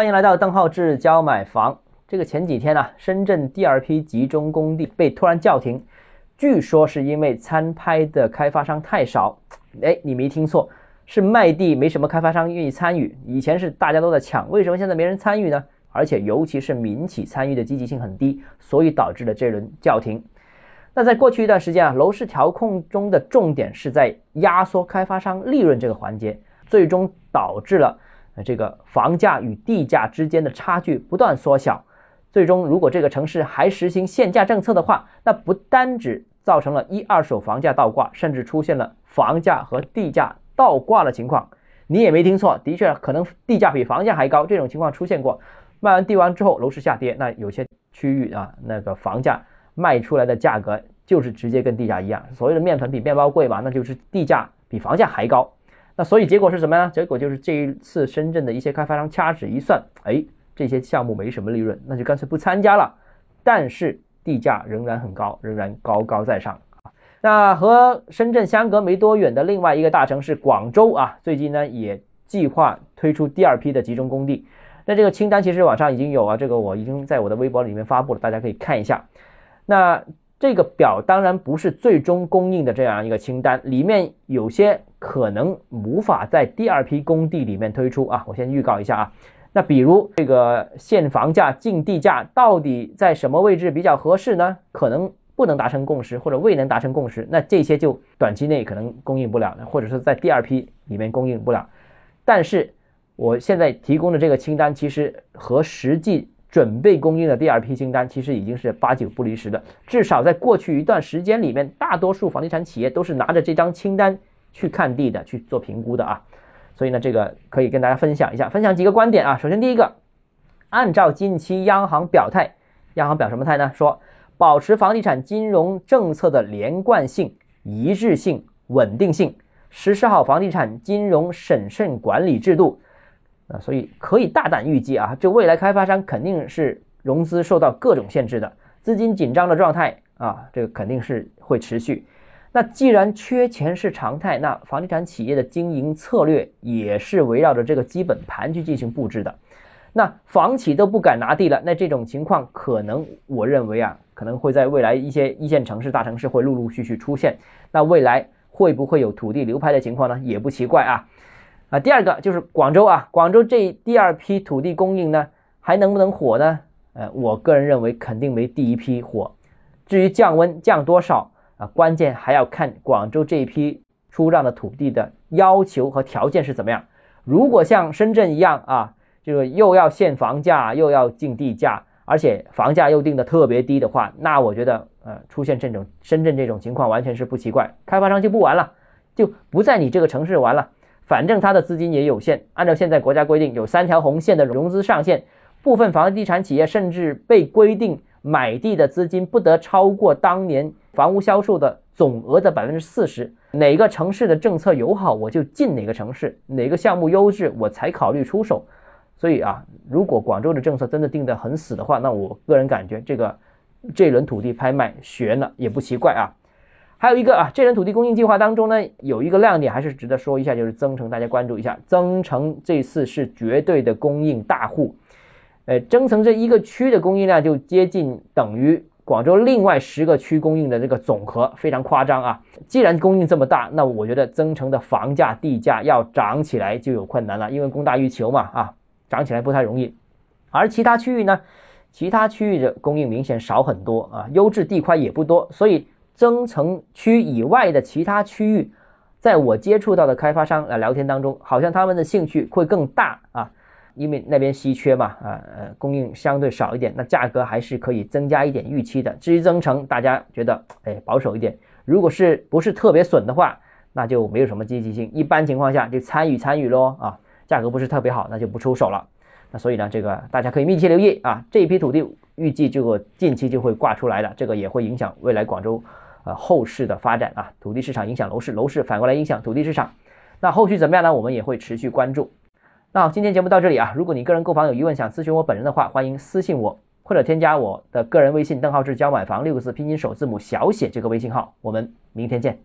欢迎来到邓浩志教买房。这个前几天呢，深圳第二批集中供地被突然叫停，据说是因为参拍的开发商太少。哎，你没听错，是卖地没什么开发商愿意参与。以前是大家都在抢，为什么现在没人参与呢？而且尤其是民企参与的积极性很低，所以导致了这轮叫停。那在过去一段时间啊，楼市调控中的重点是在压缩开发商利润这个环节，最终导致了。这个房价与地价之间的差距不断缩小，最终如果这个城市还实行限价政策的话，那不单只造成了一二手房价倒挂，甚至出现了房价和地价倒挂的情况。你也没听错，的确可能地价比房价还高，这种情况出现过。卖完地完之后，楼市下跌，那有些区域啊，那个房价卖出来的价格就是直接跟地价一样。所谓的面粉比面包贵嘛，那就是地价比房价还高。那所以结果是什么呢？结果就是这一次深圳的一些开发商掐指一算，哎，这些项目没什么利润，那就干脆不参加了。但是地价仍然很高，仍然高高在上。那和深圳相隔没多远的另外一个大城市广州啊，最近呢也计划推出第二批的集中供地。那这个清单其实网上已经有啊，这个我已经在我的微博里面发布了，大家可以看一下。那这个表当然不是最终供应的这样一个清单，里面有些。可能无法在第二批工地里面推出啊！我先预告一下啊。那比如这个限房价、竞地价到底在什么位置比较合适呢？可能不能达成共识，或者未能达成共识，那这些就短期内可能供应不了，或者是在第二批里面供应不了。但是我现在提供的这个清单，其实和实际准备供应的第二批清单，其实已经是八九不离十的。至少在过去一段时间里面，大多数房地产企业都是拿着这张清单。去看地的去做评估的啊，所以呢，这个可以跟大家分享一下，分享几个观点啊。首先，第一个，按照近期央行表态，央行表什么态呢？说保持房地产金融政策的连贯性、一致性、稳定性，实施好房地产金融审慎管理制度啊。所以可以大胆预计啊，就未来开发商肯定是融资受到各种限制的，资金紧张的状态啊，这个肯定是会持续。那既然缺钱是常态，那房地产企业的经营策略也是围绕着这个基本盘去进行布置的。那房企都不敢拿地了，那这种情况可能，我认为啊，可能会在未来一些一线城市、大城市会陆陆续续出现。那未来会不会有土地流拍的情况呢？也不奇怪啊。啊，第二个就是广州啊，广州这第二批土地供应呢，还能不能火呢？呃，我个人认为肯定没第一批火。至于降温降多少？啊，关键还要看广州这一批出让的土地的要求和条件是怎么样。如果像深圳一样啊，这个又要限房价，又要竞地价，而且房价又定的特别低的话，那我觉得呃，出现这种深圳这种情况完全是不奇怪。开发商就不玩了，就不在你这个城市玩了，反正他的资金也有限。按照现在国家规定，有三条红线的融资上限，部分房地产企业甚至被规定。买地的资金不得超过当年房屋销售的总额的百分之四十。哪个城市的政策友好，我就进哪个城市；哪个项目优质，我才考虑出手。所以啊，如果广州的政策真的定得很死的话，那我个人感觉这个这轮土地拍卖悬了也不奇怪啊。还有一个啊，这轮土地供应计划当中呢，有一个亮点还是值得说一下，就是增城，大家关注一下，增城这次是绝对的供应大户。呃，增城这一个区的供应量就接近等于广州另外十个区供应的这个总和，非常夸张啊！既然供应这么大，那我觉得增城的房价、地价要涨起来就有困难了，因为供大于求嘛，啊，涨起来不太容易。而其他区域呢，其他区域的供应明显少很多啊，优质地块也不多，所以增城区以外的其他区域，在我接触到的开发商啊聊天当中，好像他们的兴趣会更大啊。因为那边稀缺嘛，啊呃，供应相对少一点，那价格还是可以增加一点预期的。至于增城，大家觉得哎保守一点，如果是不是特别损的话，那就没有什么积极性。一般情况下就参与参与喽啊，价格不是特别好，那就不出手了。那所以呢，这个大家可以密切留意啊，这一批土地预计就近期就会挂出来的，这个也会影响未来广州呃后市的发展啊。土地市场影响楼市，楼市反过来影响土地市场，那后续怎么样呢？我们也会持续关注。那好，今天节目到这里啊。如果你个人购房有疑问，想咨询我本人的话，欢迎私信我，或者添加我的个人微信“邓浩志教买房”六个字拼音首字母小写这个微信号。我们明天见。